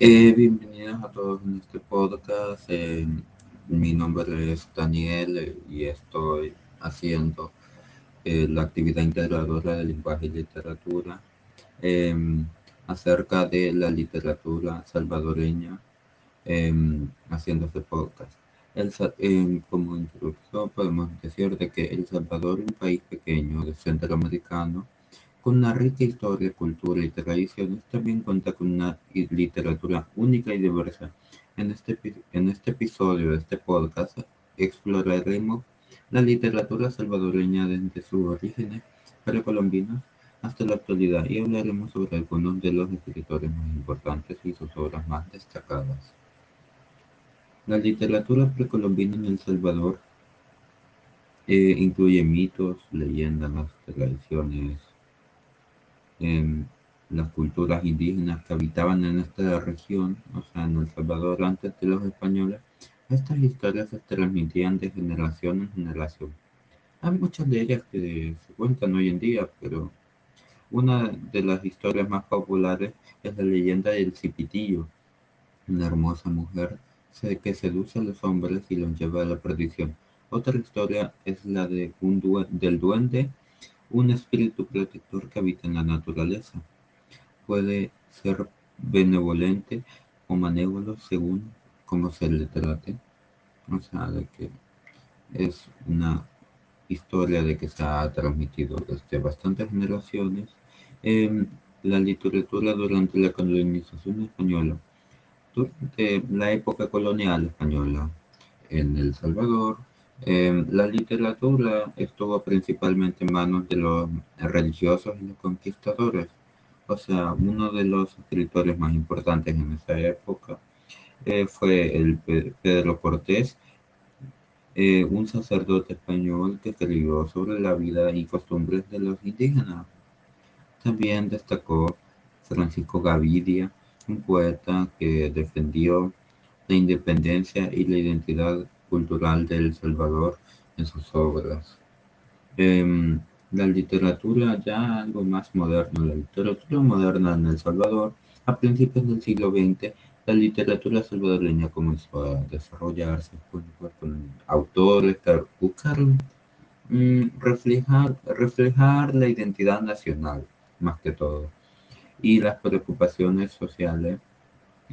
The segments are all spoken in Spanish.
Eh, bienvenidos a todos en este podcast. Eh, mi nombre es Daniel eh, y estoy haciendo la actividad integradora de lenguaje y literatura em, acerca de la literatura salvadoreña haciendo este podcast. El, em, como introducción podemos decir de que El Salvador es un país pequeño de centroamericano con una rica historia, cultura y tradiciones, también cuenta con una literatura única y diversa. En este, en este episodio de este podcast exploraremos la literatura salvadoreña desde sus orígenes precolombinos hasta la actualidad y hablaremos sobre algunos de los escritores más importantes y sus obras más destacadas. La literatura precolombina en El Salvador eh, incluye mitos, leyendas, tradiciones, en las culturas indígenas que habitaban en esta región, o sea, en El Salvador antes de los españoles, estas historias se transmitían de generación en generación. Hay muchas de ellas que se cuentan hoy en día, pero una de las historias más populares es la leyenda del Cipitillo, una hermosa mujer que seduce a los hombres y los lleva a la perdición. Otra historia es la de un del duende un espíritu protector que habita en la naturaleza. Puede ser benevolente o manévolo según cómo se le trate. O sea, de que es una historia de que se ha transmitido desde bastantes generaciones. en la literatura durante la colonización española, durante la época colonial española en El Salvador, Em, la literatura estuvo principalmente en manos de los religiosos y los conquistadores. O sea, uno de los escritores más importantes en esa época eh, fue el Pedro Cortés, eh, un sacerdote español que escribió sobre la vida y costumbres de los indígenas. También destacó Francisco Gavidia, un poeta que defendió la independencia y la identidad cultural de El Salvador en sus obras. Em, la literatura ya algo más moderna, la literatura moderna en El Salvador, a principios del siglo XX, la literatura salvadoreña comenzó a desarrollarse con, autores que buscaron mm, reflejar, reflejar la identidad nacional, más que todo, y las preocupaciones sociales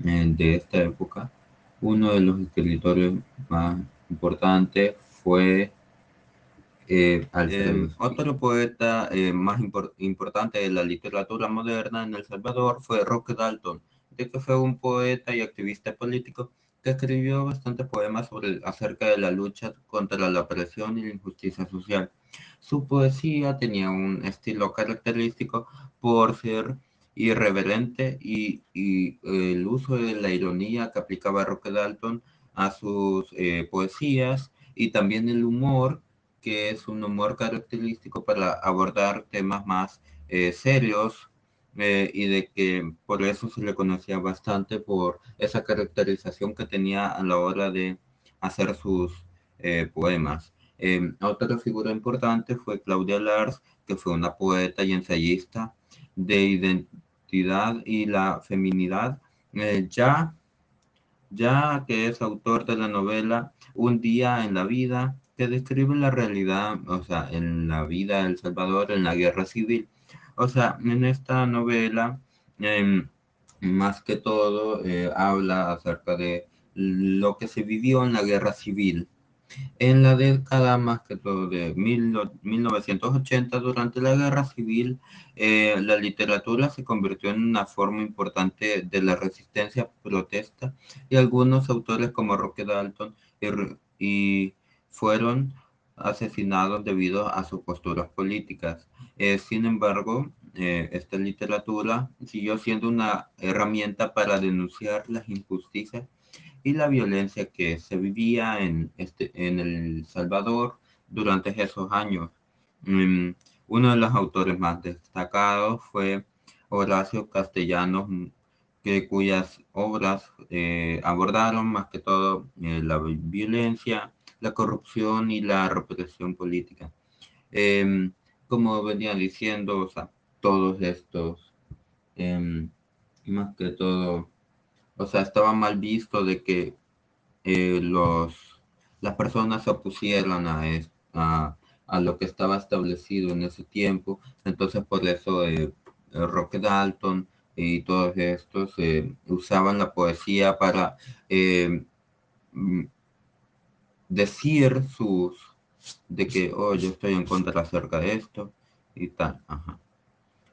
eh, de esta época uno de los escritores más importantes fue eh, otro poeta eh, más importante de la literatura moderna en El Salvador fue Roque Dalton, que fue un poeta y activista político que escribió bastantes poemas sobre, acerca de la lucha contra la opresión y la injusticia social. Su poesía tenía un estilo característico por ser irreverente y, el uso de la ironía que aplicaba Roque Dalton a sus eh, poesías y también el humor, que es un humor característico para abordar temas más eh, serios eh, y de que por eso se le conocía bastante por esa caracterización que tenía a la hora de hacer sus poemas. otra figura importante fue Claudia Lars, que fue una poeta y ensayista de y la feminidad, eh, ya, ya que es autor de la novela Un día en la vida, que describe la realidad, o sea, en la vida de El Salvador, en la guerra civil. O sea, en esta novela, em, más que todo, eh, habla acerca de lo que se vivió en la guerra civil en la década más que todo de 1980, durante la guerra civil, eh, la literatura se convirtió en una forma importante de la resistencia protesta y algunos autores como Roque Dalton y, fueron asesinados debido a sus posturas políticas. Eh, sin embargo, eh, esta literatura siguió siendo una herramienta para denunciar las injusticias y la violencia que se vivía en, este, en El Salvador durante esos años. Mm, uno de los autores más destacados fue Horacio Castellanos, que, cuyas obras eh, abordaron más que todo eh, la violencia, la corrupción y la represión política. Em, como venía diciendo, todos estos, em, más que todo, o sea, estaba mal visto de que eh, los, las personas se opusieran a, a, lo que estaba establecido en ese tiempo. Entonces, por eso eh, Rock Dalton y todos estos eh, usaban la poesía para eh, mm, decir sus de que oh yo estoy en contra acerca de esto y tal.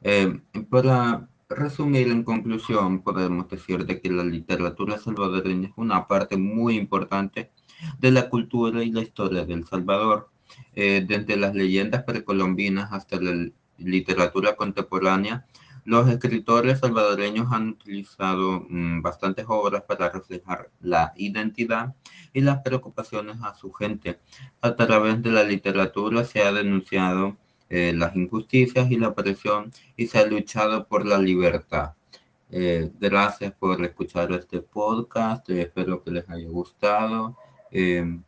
Eh, para resumir en conclusión podemos decir de que la literatura salvadoreña es una parte muy importante de la cultura y la historia del Salvador desde las leyendas precolombinas hasta la literatura contemporánea los escritores salvadoreños han utilizado mm, bastantes obras para reflejar la identidad y las preocupaciones a su gente. A través de la literatura se ha denunciado eh, las injusticias y la presión y se ha luchado por la libertad. Eh, gracias por escuchar este podcast, espero que les haya gustado. Eh,